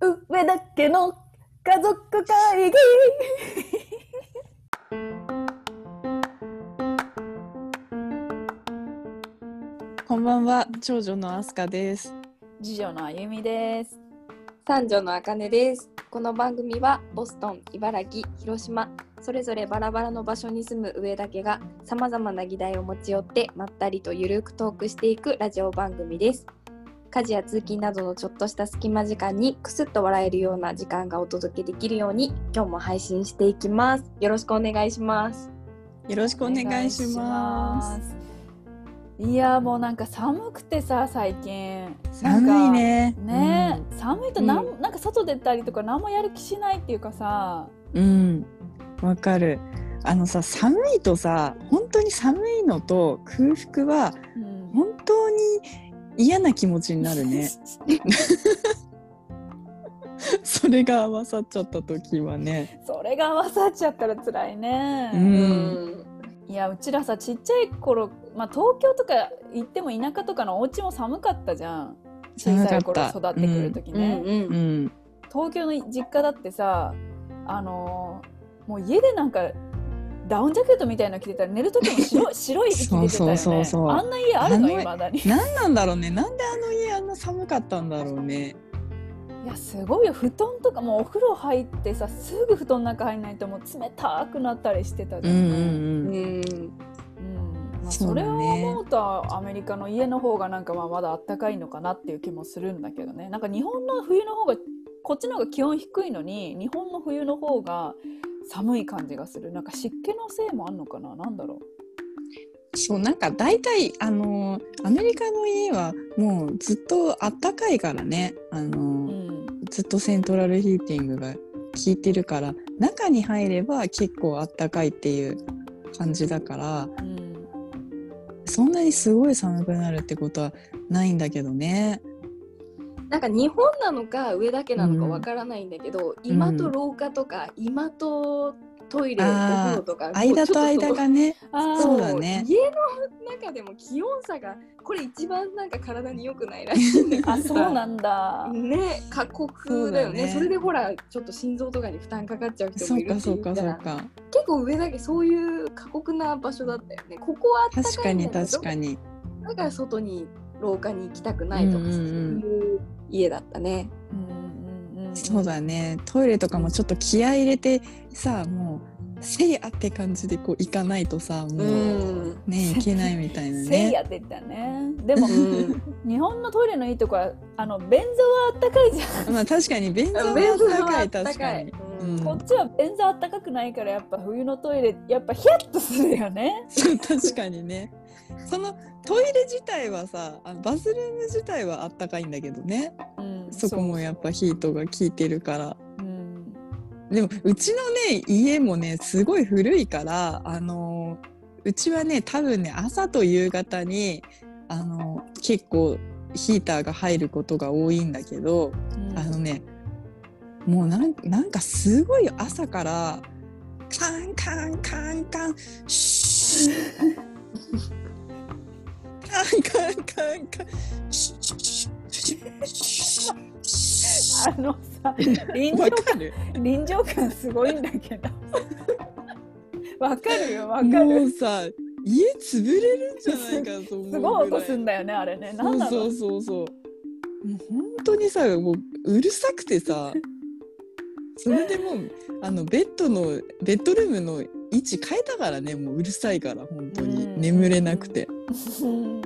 上だけの家族会議 こんばんは、長女のアスカです。次女のあゆみです三女のあかねです。この番組はボストン、茨城、広島、それぞれバラバラの場所に住む上だけがさまざまな議題を持ち寄ってまったりとゆるくトークしていくラジオ番組です。家事や通勤などのちょっとした隙間時間にクスッと笑えるような時間がお届けできるように今日も配信していきます。よろしくお願いします。よろしくお願いします。すいやもうなんか寒くてさ最近寒いね。ね、寒いとなん,、うなんか外出たりとか何もやる気しないっていうかさうん。うん、わかる。あのさ、寒いとさ、本当に寒いのと空腹はうん本当に嫌な気持ちになるね。それが合わさっちゃった時はね。それが合わさっちゃったら辛いね、うん。いやうちらさちっちゃい頃、まあ、東京とか行っても田舎とかのお家も寒かったじゃん。小さい頃育ってくる時ね、うんうん。東京の実家だってさあのーもう家でなんかダウンジャケットみたいなの着てたら寝る時も白い 白い息出てたよね。そうそうそうそう。あんな家あるの？いまだに。何なんだろうね。なんであの家あんな寒かったんだろうね。いやすごいよ。布団とかもうお風呂入ってさすぐ布団の中入んないともう冷たくなったりしてたじゃん、うんうんうん。うん。うん。まあ、それをね思うとアメリカの家の方がなんかまあまだあったかいのかなっていう気もするんだけどね。なんか日本の冬の方がこっちの方が気温低いのに日本の冬の方が寒い感じがする。なんか湿気のせいもあんのかな？なんだろそうなんか大体あのアメリカの家はもうずっとあったかいからね。あの、う、うん、ずっとセントラルヒーティングが効いてるから中に入れば結構あったかいっていう感じだからうん。そんなにすごい寒くなるってことはないんだけどね。なんか日本なのか上だけなのかわからないんだけど、今と廊下とか今とトイレ、おあー風呂とか間と間がね。そうだね。家の中でも気温差がこれ一番なんか体に良くないらしいんだけどあそうなんだ。ね過酷だよね。ね。それでほらちょっと心臓とかに負担かかっちゃう人もいるってかそうからそうか。結構上だけそういう過酷な場所だったよね。ここは確かに確かに。だから外に廊下に行きたくないとか、そういう家だったね。うんうんうんうん。そうだね。トイレとかもちょっと気合い入れてさもうせいやって感じでこう行かないとさもう、うんねいけないみたいなせいね。やって言ったね。でもうん。日本のトイレのいいとこはあの便座はあったかいじゃん。まあ確かに便座はあった確かに。うん。うん。こっちは便座あったかくないからやっぱ冬のトイレやっぱヒヤッとするよね。確かにね。そのトイレ自体はさあのバスルーム自体はあったかいんだけどね。うん。そこもやっぱヒートが効いてるから。うん。でもうちのね家もねすごい古いからあのうちはね多分ね朝と夕方にあの結構ヒーターが入ることが多いんだけど、うん。あのねもうなんなんかすごい朝からカンカンカンカンシュッカンカンカンカンあのさ臨場わかる臨場感すごいんだけど。わかるよ。わかもる。うさ家潰れるんじゃないかと思う。すごい音すんだよね。あれね。そう。そうそうそうもう。本当にさもううるさくてさそれでもうあのベッドのベッドルームの位置変えたからねもううるさいから本当に。うん眠れなくて。う ん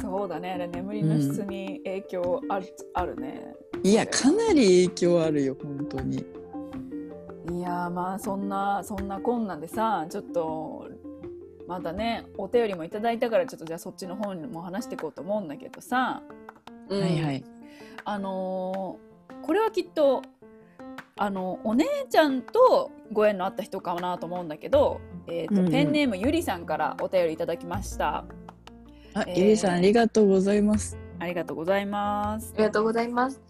そうだね。あれ眠りの質に影響ある,、あるね。いやかなり影響あるよ本当に。いやーまあそんなそんなこんなんでさちょっとまたねお便りもいただいたからちょっとじゃあそっちの方にも話していこうと思うんだけどさ。うん。はいはい。あのーこれはきっとあのお姉ちゃんとご縁のあった人かなと思うんだけど、えーとうんうん。ペンネームゆりさんからお便りいただきました。あ、えーゆりさんありがとうございます。ありがとうございます。ありがとうございます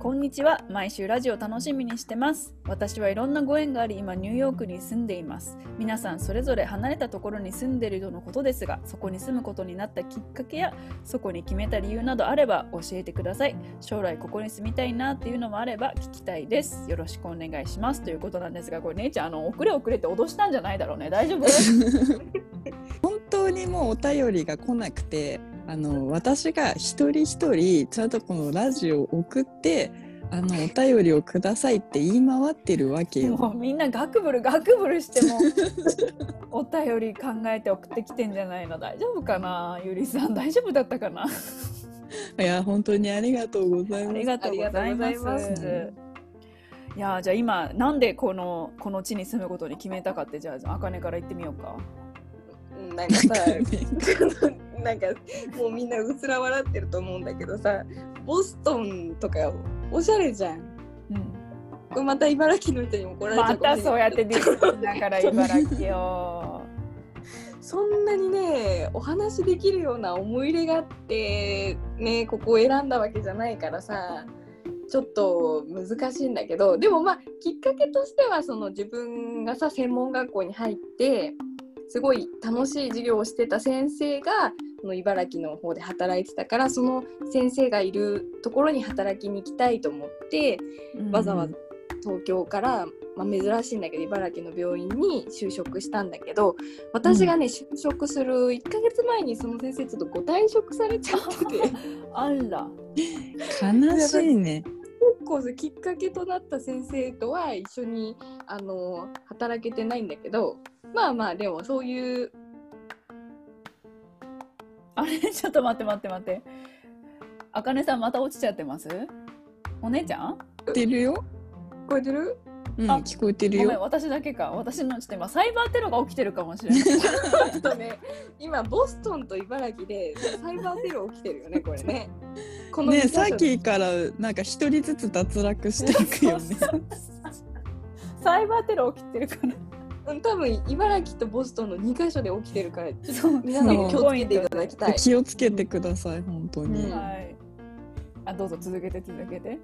こんにちは。毎週ラジオ楽しみにしてます。私はいろんなご縁があり、今ニューヨークに住んでいます。皆さんそれぞれ離れたところに住んでいるとのことですが、そこに住むことになったきっかけや、そこに決めた理由などあれば教えてください。将来ここに住みたいなっていうのもあれば聞きたいです。よろしくお願いします。ということなんですが、これ姉ちゃん、あの、遅れ遅れって脅したんじゃないだろうね。大丈夫？本当にもうお便りが来なくてあの私が一人一人ちゃんとこのラジオを送ってあのお便りをくださいって言い回ってるわけよ。もうみんなガクブルガクブルしてもお便り考えて送ってきてんじゃないの。大丈夫かな？ゆりさん。大丈夫だったかな？いや本当にありがとうございます。ありがとうございありがとうござますいます。いやーじゃあ今なんでこのこの地に住むことに決めたかってじゃああかねから言ってみようか。うんなんかさなんかもうみんなうつら笑ってると思うんだけどさボストンとかおしゃれじゃん。うん。これまた茨城の人に怒られちゃまうかもしれない。たそうやってディスるんだから茨城よそんなにねお話できるような思い入れがあってねここを選んだわけじゃないからさちょっと難しいんだけどでもまあきっかけとしてはその自分がさ専門学校に入ってすごい楽しい授業をしてた先生がこの茨城の方で働いてたからその先生がいるところに働きに行きたいと思ってわざわざ東京から、まあ、珍しいんだけど茨城の病院に就職したんだけど私がね、就職する1ヶ月前にその先生ちょっとご退職されちゃってて。結 あら。悲しいね。構きっかけとなった先生とは一緒にあの働けてないんだけどまあまあでもそういう。あれ？ちょっと待って待って待って。あかねさんまた落ちちゃってます？お姉ちゃん？聞こえてるよ。聞こえてる？うん、あ聞こえてるごめんよ。私だけか。私のちょっと今サイバーテロが起きてるかもしれない。ちょっとね今ボストンと茨城でサイバーテロ起きてるよねこれね。このねさっきからなんか一人ずつ脱落していくよね。サイバーテロ起きてるから。うん多分茨城とボストンの2箇所で起きてるから皆さんも気をつけていただきたい。気をつけてください本当に。うん。はい。あどうぞ続けて続けて。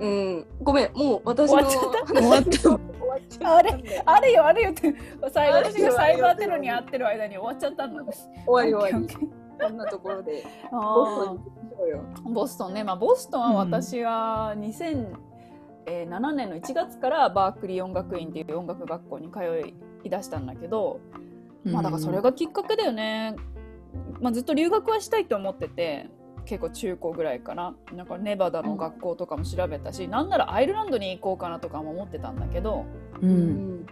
うん、ごめん、もう私の終わっちゃった終わった終わっちゃった。んであれよあれよって。さあれよ私がサイバーテロに遭ってる間に終わっちゃったの。終わり終わり。こんなところで。ボストンボストンねまあボストンは私は2007年の1月からバークリー音楽院っていう音楽学校に通い出したんだけど、まあだからそれがきっかけだよね、まあ、ずっと留学はしたいと思ってて結構中高ぐらいから。なんかネバダの学校とかも調べたし、なんならアイルランドに行こうかなとかも思ってたんだけど。う。うん。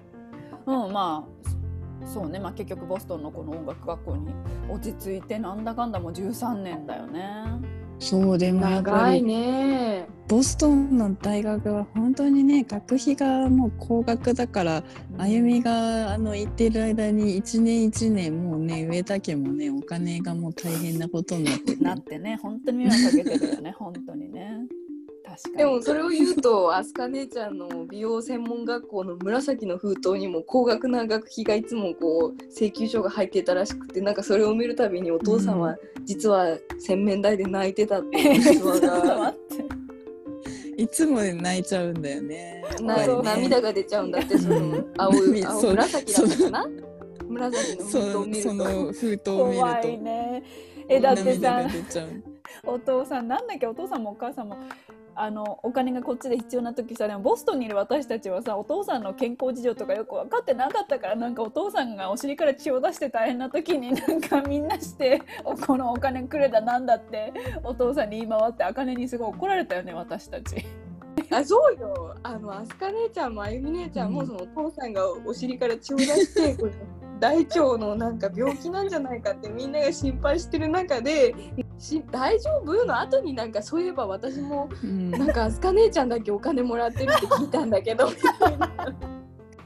うんまあそうね、まあ、結局ボストンのこの音楽学校に落ち着いてなんだかんだもう13年だよね。そうでも長いりね。ボストンの大学は本当にね学費がもう高額だからあゆみがあの行ってる間に一年一年もうね上田家もねお金がもう大変なことになって なってね本当に迷惑かけてるよね本当にねでもそれを言うと、アスカ姉ちゃんの美容専門学校の紫の封筒にも高額な学費がいつもこう請求書が入ってたらしくて、なんかそれを見るたびにお父さんは実は洗面台で泣いてたっていう逸話が いつも泣いちゃうんだよね。なね。涙が出ちゃうんだってその青い青紫だったかな？紫の封筒をそそ見ると。の封筒を見る怖いとね。えだって涙さ。お父さんなんだっけ？お父さんもお母さんもあのお金がこっちで必要な時さでもボストンにいる私たちはさお父さんの健康事情とかよく分かってなかったからなんかお父さんがお尻から血を出して大変な時になんかみんなしてこのお金くれだなんだってお父さんに言い回ってあかねにすごい怒られたよね私たち。あそうよあのアスカ姉ちゃんもあゆみ姉ちゃんも、うんそのお父さんがお尻から血を出してこれ大腸のなんか病気なんじゃないかってみんなが心配してる中でし大丈夫？の後になんかそういえば私もうん。なんかアスカ姉ちゃんだけお金もらってるって聞いたんだけど。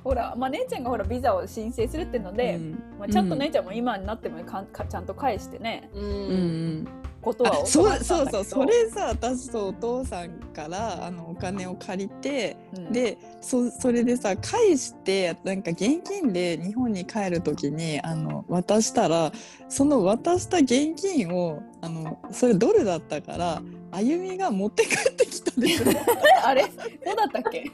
ほら、まあ、姉ちゃんがほらビザを申請するっていうので、うん。まあ、ちゃんと姉ちゃんも今になってもかんかちゃんと返してね、ううん。んことはあそう教そうそう。それさ私とお父さんからあのお金を借りて、うん。でそそれでさ返してなんか現金で日本に帰る時にあの渡したらその渡した現金をあのそれドルだったからあゆみが持って帰ってきたんですよ。あれどうだったっけ？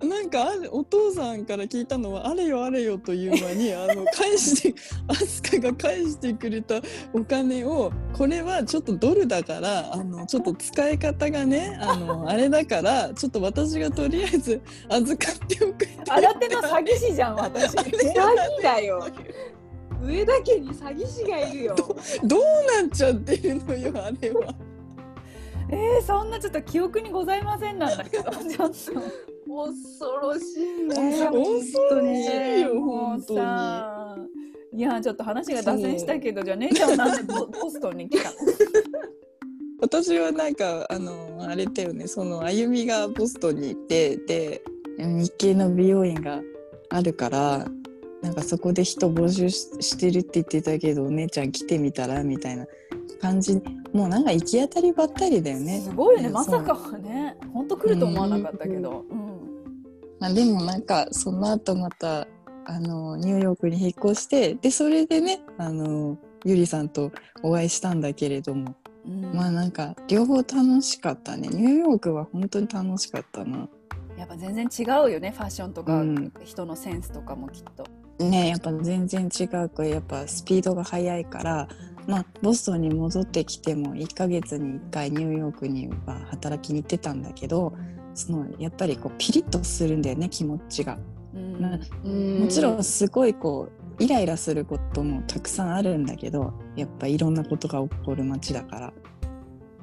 こなんかあるお父さんから聞いたのはあれよあれよという間にあの 返してアスカが返してくれたお金をこれはちょっとドルだからあのちょっと使い方がねあのあれだからちょっと私がとりあえず預かっておくって新手の詐欺師じゃん私。詐欺だよ上田家に詐欺師がいるよ。どうなっちゃってるのよあれは。えー、そんなちょっと記憶にございませんなんだけど。ちょっと。恐ろしいえね。ー恐ろしいよ本当に。さいやちょっと話が脱線したけどじゃあ姉ちゃんはなんでボボストンに来たの？私はなんかあのあれだよね。そのあゆみがボストンに行ってで日系の美容院があるからなんかそこで人募集ししてるって言ってたけどお姉ちゃん来てみたらみたいな感じ。もうなんか行き当たりばったりだよね。すごいよね。うんまさかはね。本当来ると思わなかったけど、うん。まあ、でもなんかその後またあのニューヨークに引っ越してでそれでねあのゆりさんとお会いしたんだけれども。うん。まあなんか両方楽しかったね。ニューヨークは本当に楽しかったな。やっぱ全然違うよねファッションとか、うん。人のセンスとかもきっと。ねやっぱ全然違うやっぱスピードが速いから、まあ、ボストンに戻ってきても1ヶ月に1回ニューヨークには働きに行ってたんだけどそのやっぱりこうピリッとするんだよね気持ちが。うんまあももちろんすごいこうイライラすることもたくさんあるんだけどやっぱいろんなことが起こる街だから。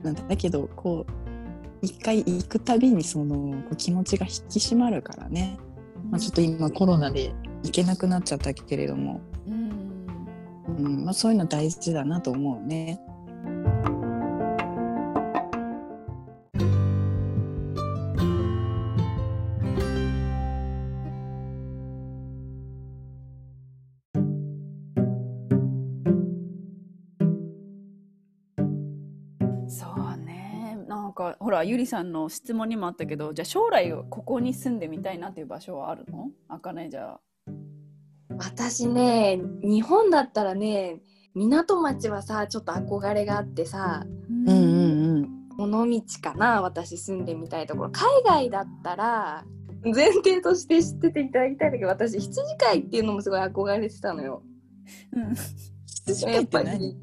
なんだけどこう一回行くたびにそのこう気持ちが引き締まるからね。まあ、ちょっと今コロナで行けなくなっちゃったけれども、うんうんまあ、そういうの大事だなと思うね。そうねなんかほらゆりさんの質問にもあったけどじゃあ将来ここに住んでみたいなっていう場所はあるの？あかねじゃあ。私ね日本だったらね港町はさちょっと憧れがあってさうんうんうん。尾道かな私住んでみたいところ海外だったら前提として知ってていただきたいんだけど私羊飼いっていうのもすごい憧れてたのよ。うん羊飼いって何？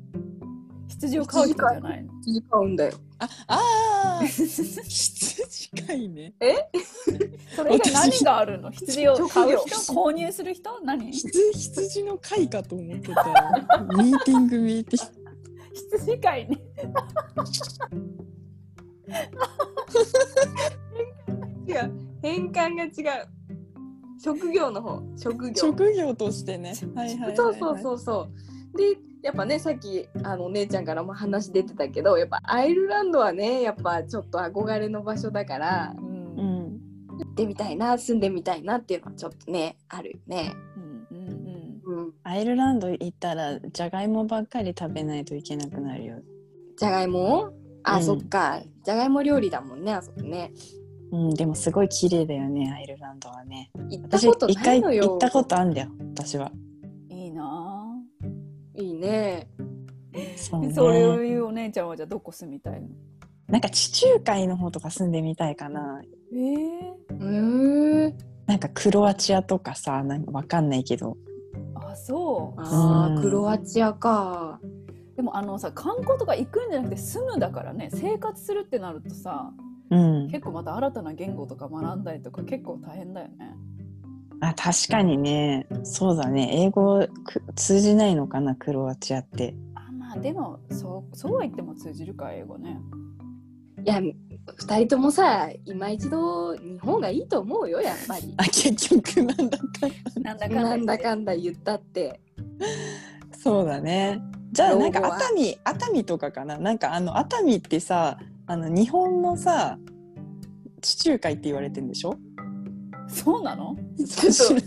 羊を飼う人じゃないの？羊飼うんだよ。ああー 羊飼いね。それ以外何があるの？羊を買う職人購入する人？何？羊羊の飼かと思ってたよ。ミーティングミーティング。羊飼いね。違う変換が違う。職業の方職業。職業としてね。はいはいはい、はい。そうそうそうそう。でやっぱねさっきあのお姉ちゃんからも話出てたけどやっぱアイルランドはねやっぱちょっと憧れの場所だからうんうん。行ってみたいな住んでみたいなっていうのはちょっとねあるよね。アイルランド行ったらじゃがいもばっかり食べないといけなくなるよ。じゃがいも？あ、うんそっかじゃがいも料理だもんねあそこね。うん、でもすごい綺麗だよね、アイルランドはね。行った私ことないのよ。行ったことあんだよ、私は。ね。そうね。ぁ そういうお姉ちゃんはじゃあどこ住みたいの？なんか地中海の方とか住んでみたいかな。えー、うーん。なんかクロアチアとかさ、なんかわかんないけど。あそうああ、うんクロアチアか。でもあのさ観光とか行くんじゃなくて住むだからね生活するってなるとさうん。結構また新たな言語とか学んだりとか結構大変だよね。あ、確かにね。そうだね。英語く通じないのかな、クロアチアって。あまあでもそうそうは言っても通じるか英語ね。いや二人ともさ今一度日本がいいと思うよやっぱり。あ、結局なんだか。なんだかなんだんかんだ言ったって。そうだね。じゃあなんか熱海熱海とかかななんかあの熱海ってさあの日本のさ地中海って言われてんでしょ？そうなの？ちょっと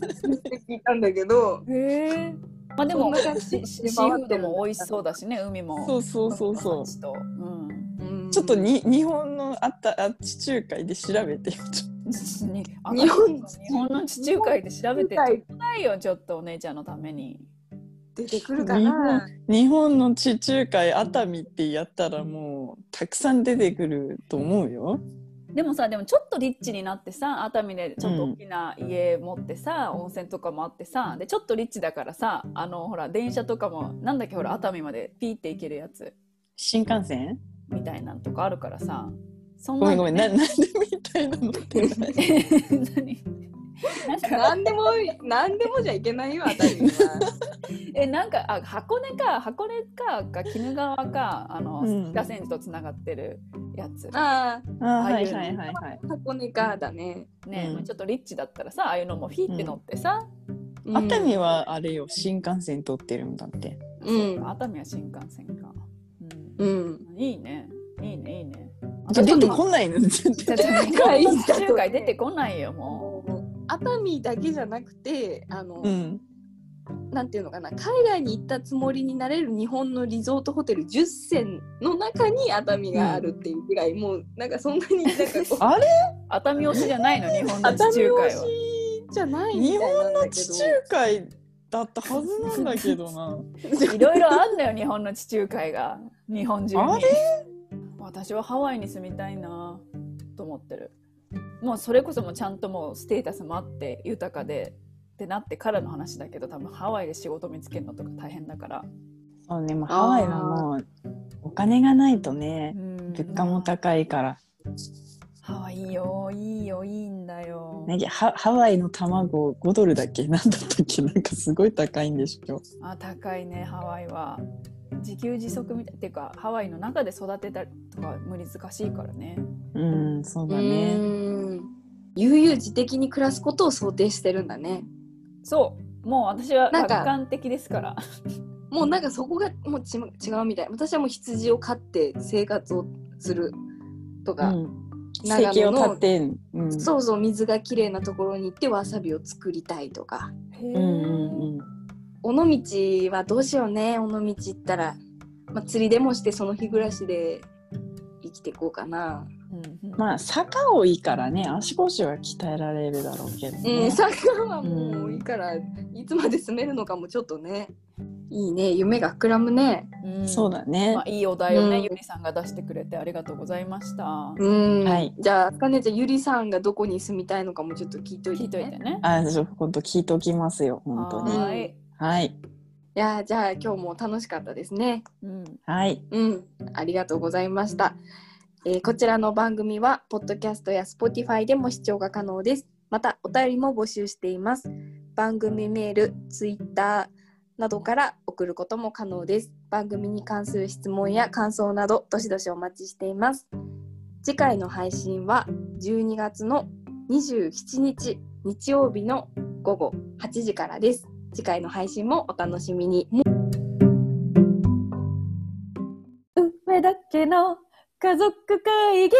聞いたんだけどへえ。まあでもシシーフードも美味しそうだしね海も。そうそうそうそう。海の幸と。うん。うん。ちょっとに日本のあったあ地中海で調べてよ 日本日本の地中海で調べてちょ地中海うだいよちょっとお姉ちゃんのために。出てくるかな。日本の地中海熱海ってやったらもうたくさん出てくると思うよ。でもさでもちょっとリッチになってさ熱海でちょっと大きな家持ってさ、温泉とかもあってさでちょっとリッチだからさあのほら電車とかもなんだっけほら熱海までピーって行けるやつ。新幹線？みたいなんとかあるからさ。そんごめんごめん。なななんでみたいなのって。何？何でも何でもじゃいけないよあたりは。えなんかあ箱根か箱根かか鬼怒川かあの、うん。北千住とつながってるやつ。ああああいうはいはいはいはい。あ箱根かだね、ね、うん。まあちょっとリッチだったらさああいうのもフィーって乗ってさ、うん。熱海はあれよ新幹線通ってるんだって。うん。熱海は新幹線か、ううん。んいいね。いいねいいね。出てこないの？中海出てこないよももう熱海だけじゃなくてあの、うん。なんていうのかな海外に行ったつもりになれる日本のリゾートホテル10選の中に熱海があるっていうぐらい、もうなんかそんなになんかこう あれ？う熱海推しじゃないの日本の熱地中海は。しじゃないみたいなんだけ地中海だったはずなんだけどな。いろいろあんだよ日本の地中海が。日本中に。あれ？私はハワイに住みたいなと思ってるもうそれこそもうちゃんともうステータスもあって豊かでってなってからの話だけど多分ハワイで仕事見つけるのとか大変だから、そうね、もうハワイはもうお金がないとね、うん。物価も高いから。ハワイよいいよいいんだよ、ね、ハハワイの卵5ドルだっけ？なんだったっけ？なんかすごい高いんでしょ。あ高いねハワイは自給自足みたいっていうかハワイの中で育てたりとか難しいからねうん、そうだうね。ん悠々自適に暮らすことを想定してるんだねそうもう私はなんか楽観的ですからもうなんかそこがもうち違うみたい私はもう羊を飼って生活をするとか、うん。長野の生計を立てん。うん。そうそう水がきれいなところに行ってわさびを作りたいとかへーうんうん尾道はどうしようね尾道行ったら、まあ、釣りでもしてその日暮らしで生きていこうかな、うんうんまあ坂多いからね足腰は鍛えられるだろうけどうね。ん、サッカーはもういいから、いつまで住めるのかもちょっとねいいね夢が膨らむねうんそうだねまあ、。いいお題をね、うんゆりさんが出してくれてありがとうございました。うん、はいじゃあかねちゃんゆりさんがどこに住みたいのかもちょっと聞いといて、聞いといてね。あ、ちょっと本当聞いておきますよ。本当に。はーい。はい。いやーじゃあ今日も楽しかったですねうん。はい。うん、ありがとうございました。えーこちらの番組は、ポッドキャストや Spotify でも視聴が可能です。また、お便りも募集しています。番組メール、Twitter などから送ることも可能です。番組に関する質問や感想など、どしどしお待ちしています。次回の配信は、12月の27日、日曜日の午後8時からです。次回の配信もお楽しみに。上だけの家族会議